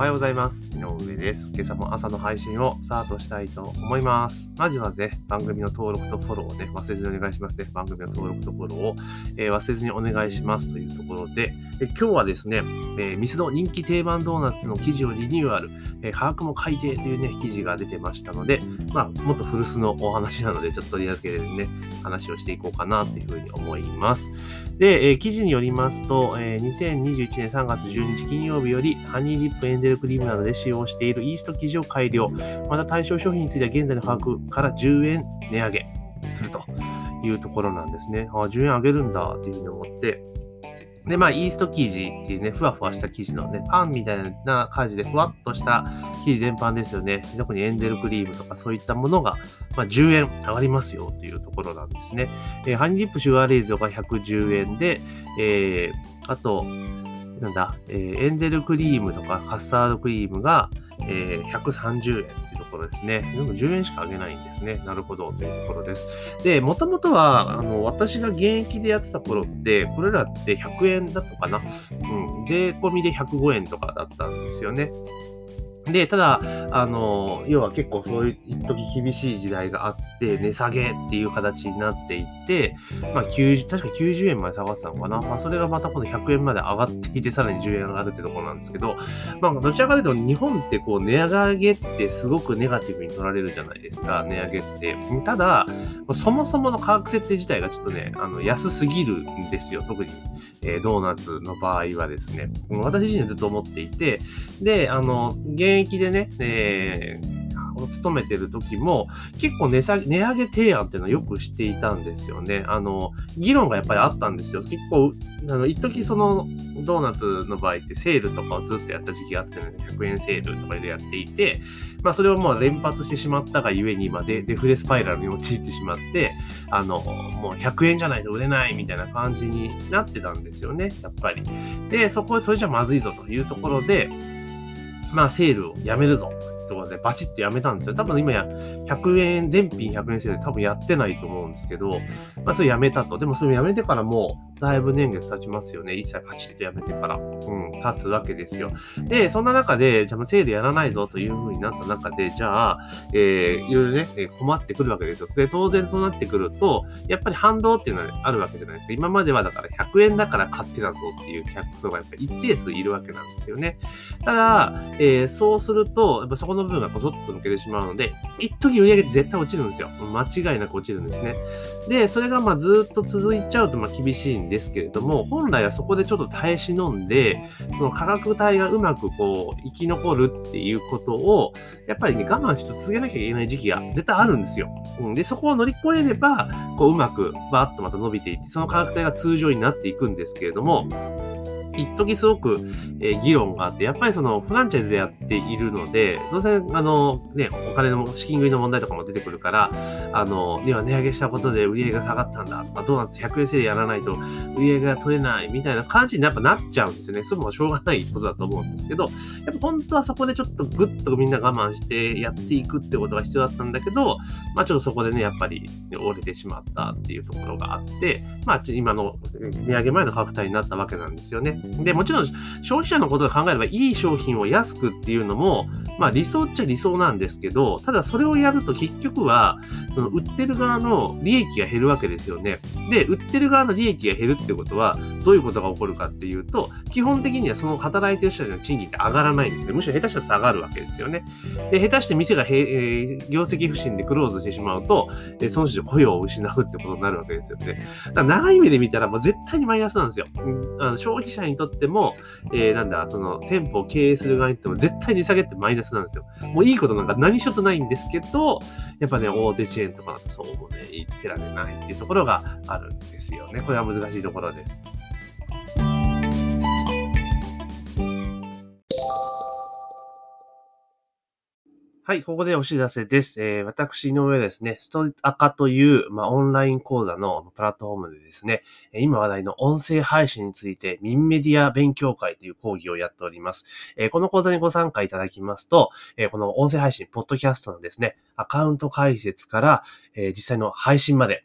おはようございます。井上です。今朝も朝の配信をスタートしたいと思います。まずはね、番組の登録とフォローをね、忘れずにお願いしますね。番組の登録とフォローを、えー忘れずにお願いしますというところで、え今日はですね、えーミスド人気定番ドーナツの記事をリニューアル、えー価格も改定というね、記事が出てましたので、まあ、もっと古巣のお話なので、ちょっと取り預けてね、話をしていこうかなというふうに思います。で、えー記事によりますと、えー2021年3月12日金曜日より、ハニーディップエンデルクリームなどで使用しているイースト生地を改良。また対象商品については現在の価格から10円値上げするというところなんですね。あ10円上げるんだというふうに思って、で、まあ、イースト生地っていうね、ふわふわした生地のね、パンみたいな感じでふわっとした生地全般ですよね。特にエンデルクリームとかそういったものが、まあ、10円上がりますよというところなんですね。えーハニーディップシュガーレイズが110円で、えーあと、なんだ、えーエンゼルクリームとかカスタードクリームが、えー130円っていうところですね。でも10円しか上げないんですね。なるほどというところです。で、もともとは、あの、私が現役でやってた頃って、これらって100円だったかな。うん、税込みで105円とかだったんですよね。で、ただ、あの、要は結構そういう一時厳しい時代があって、値下げっていう形になっていって、まあ90、確か90円まで下がってたのかな。まあそれがまた今度100円まで上がっていて、さらに10円上がるってところなんですけど、まあどちらかというと日本ってこう値上げってすごくネガティブに取られるじゃないですか、値上げって。ただ、そもそもの価格設定自体がちょっとね、あの安すぎるんですよ、特に。えードーナツの場合はですね。私自身ずっと思っていて、で、あの、現役でね、えー勤めてる時も結構値下げ、値上げ提案っていうのはよくしていたんですよね。あの、議論がやっぱりあったんですよ。結構、あの、一時そのドーナツの場合ってセールとかをずっとやった時期があってね、100円セールとかでやっていて、まあそれをもう連発してしまったがゆえに今でデフレスパイラルに陥ってしまって、あの、もう100円じゃないと売れないみたいな感じになってたんですよね、やっぱり。で、そこでそれじゃまずいぞというところで、まあセールをやめるぞとでバチッとやめたんですよ。多分今や100円、全品100円セールで多分やってないと思うんですけど、まあそれやめたと。でもそれやめてからもうだいぶ年月経ちますよね。一切パチッとやめてから。うん、経つわけですよ。で、そんな中で、じゃあセールやらないぞという風になった中で、じゃあ、えー、いろいろね、困ってくるわけですよ。で、当然そうなってくると、やっぱり反動っていうのはあるわけじゃないですか。今まではだから100円だから買ってたぞっていう客層がやっぱり一定数いるわけなんですよね。ただ、えーそうすると、やっぱそこの部分がこそっと抜けてしまうので、一時売り上げって絶対落ちるんですよ。間違いなく落ちるんですね。で、それがまあずっと続いちゃうとまあ厳しいんですけれども、本来はそこでちょっと耐え忍んで、その価格帯がうまくこう生き残るっていうことを、やっぱりね、我慢して続けなきゃいけない時期が絶対あるんですよ。うん、で、そこを乗り越えれば、こううまくバーッとまた伸びていって、その価格帯が通常になっていくんですけれども、一時すごく、えー議論があって、やっぱりそのフランチャイズでやっているので、どうせ、あの、ね、お金の資金繰りの問題とかも出てくるから、あの、では値上げしたことで売り上げが下がったんだとか、ドーナツ100円セールやらないと売り上げが取れないみたいな感じにやっぱなっちゃうんですよね。それもしょうがないことだと思うんですけど、やっぱ本当はそこでちょっとぐっとみんな我慢してやっていくってことが必要だったんだけど、まあちょっとそこでね、やっぱり折れてしまったっていうところがあって、まあちょ今の値上げ前の価格帯になったわけなんですよね。で、もちろん消費者のことを考えればいい商品を安くっていうのも、まあ理想っちゃ理想なんですけど、ただそれをやると結局は、その売ってる側の利益が減るわけですよね。で、売ってる側の利益が減るってことは、どういうことが起こるかっていうと、基本的にはその働いてる人たちの賃金って上がらないんですね。むしろ下手したら下がるわけですよね。で、下手して店がへ、えー業績不振でクローズしてしまうと、えーその人雇用を失うってことになるわけですよね。だから長い目で見たらもう絶対にマイナスなんですよ。あの消費者にとっても、えーなんだ、その店舗を経営する側にとっても絶対に下げってマイナスなんですよ。もういいことなんか何一つないんですけど、やっぱね、大手チェーンとかそうもね、言ってられないっていうところがあるんですよね。これは難しいところです。はい、ここでお知らせです。えー私、の上ですね、ストアカという、まあ、オンライン講座のプラットフォームでですね、今話題の音声配信について、ミンメディア勉強会という講義をやっております。えーこの講座にご参加いただきますと、えーこの音声配信、ポッドキャストのですね、アカウント解説から、え実際の配信まで、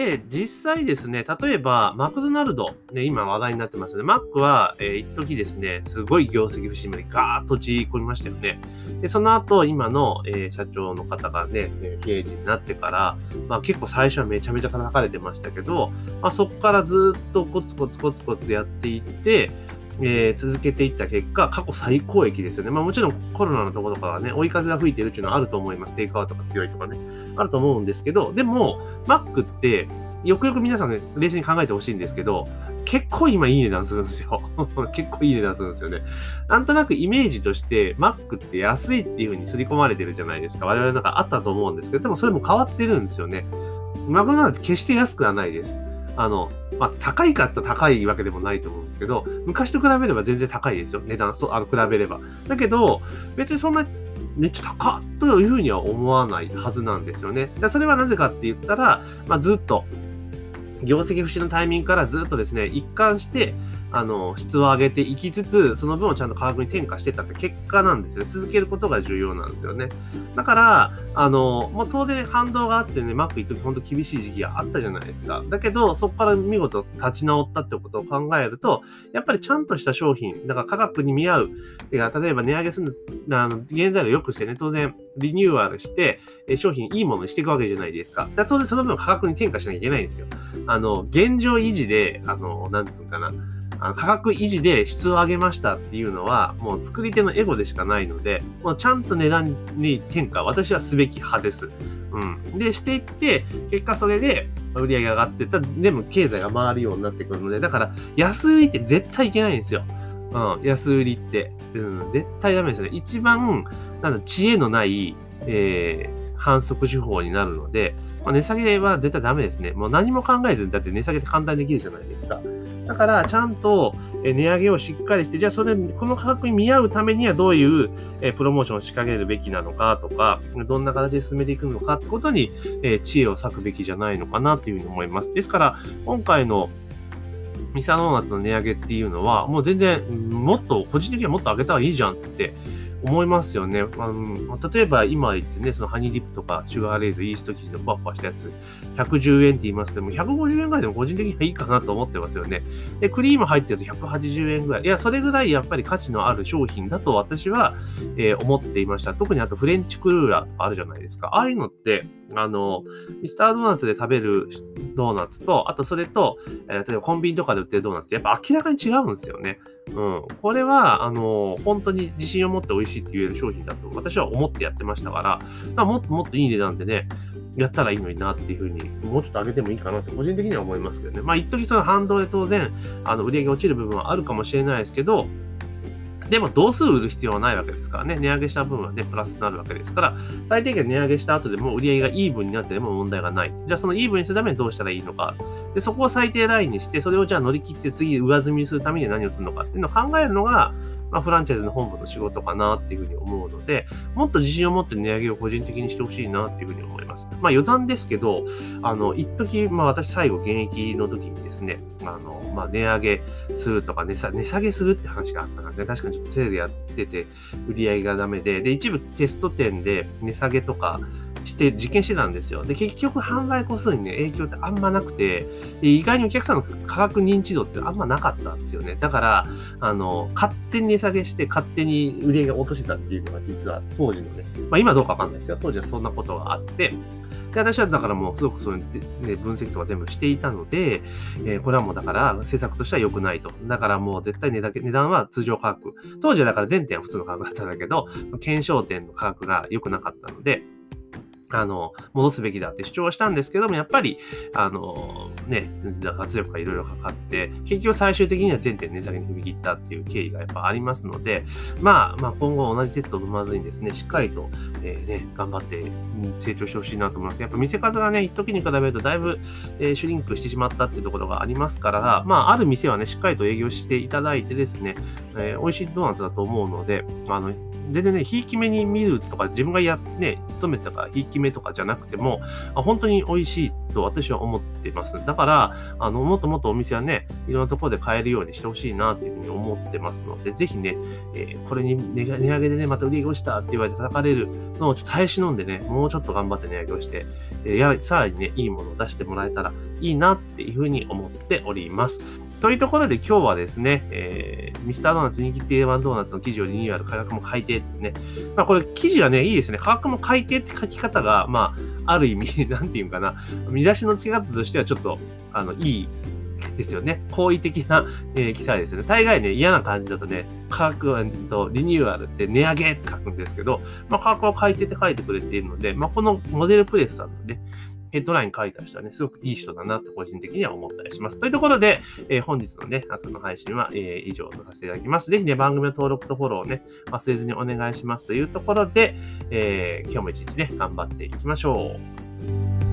で、実際ですね、例えば、マクドナルド、ね、今話題になってますね。マックは、えー、一時ですね、すごい業績不振までガーッと落ち込みましたよね。で、その後、今の、えー、社長の方がね、経営陣になってから、まあ結構最初はめちゃめちゃ叩かれてましたけど、まあそこからずっとコツコツコツコツやっていって、えー、続けていった結果、過去最高益ですよね。まあもちろんコロナのところとかはね、追い風が吹いてるっていうのはあると思います。テイクアウトが強いとかね。あると思うんですけど、でも、Mac って、よくよく皆さんね、冷静に考えてほしいんですけど、結構今いい値段するんですよ。結構いい値段するんですよね。なんとなくイメージとして、Mac って安いっていう風に刷り込まれてるじゃないですか。我々なんかあったと思うんですけど、でもそれも変わってるんですよね。マクドナルド決して安くはないです。あの、まあ、高いかって高いわけでもないと思うんですけど、昔と比べれば全然高いですよ。値段、そう、あの、比べれば。だけど、別にそんな、めっちゃ高っというふうには思わないはずなんですよね。それはなぜかって言ったら、まあ、ずっと、業績不振のタイミングからずっとですね、一貫して、あの、質を上げていきつつ、その分をちゃんと価格に転嫁してたって結果なんですよね。続けることが重要なんですよね。だから、あの、もう当然反動があってね、マック一時本当厳しい時期があったじゃないですか。だけど、そこから見事立ち直ったってことを考えると、やっぱりちゃんとした商品、だから価格に見合う、てか例えば値上げするあの、原材料良くしてね、当然リニューアルして、商品いいものにしていくわけじゃないですか。だ当然その分価格に転嫁しなきゃいけないんですよ。あの、現状維持で、あの、なんつうかな、あの価格維持で質を上げましたっていうのは、もう作り手のエゴでしかないので、もうちゃんと値段に転嫁、私はすべき派です。うん。で、していって、結果それで売り上げ上がってたでも経済が回るようになってくるので、だから安売りって絶対いけないんですよ。うん、安売りって。うん、絶対ダメですよね。一番、なんだ、知恵のない、えー、反則手法になるので、まあ、値下げは絶対ダメですね。もう何も考えずに、だって値下げって簡単にできるじゃないですか。だから、ちゃんと値上げをしっかりして、じゃあそれ、この価格に見合うためにはどういうプロモーションを仕掛けるべきなのかとか、どんな形で進めていくのかってことに知恵を割くべきじゃないのかなというふうに思います。ですから、今回のミサノーナツの値上げっていうのは、もう全然、もっと、個人的にはもっと上げた方がいいじゃんって思いますよね。あの例えば今言ってね、そのハニーリップとかシュガーレイズ、イースト生地のふわふわしたやつ、110円って言いますけども、150円ぐらいでも個人的にはいいかなと思ってますよね。で、クリーム入ったやつ180円ぐらい。いや、それぐらいやっぱり価値のある商品だと私は、えー、思っていました。特にあとフレンチクルーラーとかあるじゃないですか。ああいうのって、あの、ミスタードーナツで食べるドーナツと、あとそれと、えー、例えばコンビニとかで売ってるドーナツってやっぱ明らかに違うんですよね。うん。これは、あの、本当に自信を持って美味しいって言える商品だと私は思ってやってましたから、からもっともっといい値段でね、やったらいいのになっていうふうに、もうちょっと上げてもいいかなって個人的には思いますけどね。まあ、一時その反動で当然、あの、売り上げ落ちる部分はあるかもしれないですけど、でも、同数売る必要はないわけですからね。値上げした分はね、プラスになるわけですから、最低限値上げした後でも売り上げがイーブンになってでも問題がない。じゃあ、そのイーブンにするためにどうしたらいいのか。で、そこを最低ラインにして、それをじゃあ乗り切って次上積みするために何をするのかっていうのを考えるのが、まあ、フランチャイズの本部の仕事かなっていうふうに思うので、もっと自信を持って値上げを個人的にしてほしいなっていうふうに思います。まあ余談ですけど、あの、一時、まあ私最後現役の時にですね、あの、まあ値上げするとか値下値下げするって話があったので、確かにちょっとせいでやってて、売り上げがダメで、で、一部テスト店で値下げとか、して実験してたんですよ。で、結局販売個数にね、影響ってあんまなくて、意外にお客さんの価格認知度ってあんまなかったんですよね。だから、あの、勝手に値下げして勝手に売り上げが落としてたっていうのが実は当時のね、まあ今どうかわかんないですよ。当時はそんなことがあって、で、私はだからもうすごくそういう、ね、分析とか全部していたので、えー、これはもうだから政策としては良くないと。だからもう絶対値だけ値段は通常価格。当時はだから全店は普通の価格だったんだけど、検証店の価格が良くなかったので、あの、戻すべきだって主張はしたんですけども、やっぱり、あの、ね、圧力がいろいろかかって、結局最終的には全店値下げに踏み切ったっていう経緯がやっぱありますので、まあ、まあ、今後同じ鉄を飲まずにですね、しっかりと、えー、ね、頑張って成長してほしいなと思います。やっぱ見せ方がね、一時に比べるとだいぶ、えー、シュリンクしてしまったっていうところがありますから、まあ、ある店はね、しっかりと営業していただいてですね、えー、美味しいドーナツだと思うので、あの、全然ね、ひいき目に見るとか、自分がや、ね、勤めたから、ひいき目とかじゃなくても、本当に美味しいと私は思ってます。だから、あの、もっともっとお店はね、いろんなところで買えるようにしてほしいなっていうふうに思ってますので、ぜひね、えー、これに値上げでね、また売り上げ落ちたって言われて叩かれるのをちょっと耐え忍んでね、もうちょっと頑張って値上げをして、えー、やさらにね、いいものを出してもらえたらいいなっていうふうに思っております。というところで今日はですね、えー、ミスタードーナツ人気定番ドーナツの記事をリニューアル、価格も改定ってね。まあこれ記事はね、いいですね。価格も改定って書き方が、まあ、ある意味、なんていうかな、見出しの付け方としてはちょっと、あの、いいですよね。好意的な、えー、記載ですね。大概ね、嫌な感じだとね、価格は、と、リニューアルって値上げって書くんですけど、まあ、価格を改定って書いてくれているので、まあ、このモデルプレスさんのね、ヘッドライン書いた人はね、すごくいい人だなと個人的には思ったりします。というところで、えー、本日のね、朝の配信は、えー、以上とさせていただきます。ぜひね、番組の登録とフォローをね、忘れずにお願いしますというところで、えー、今日も一日ね、頑張っていきましょう。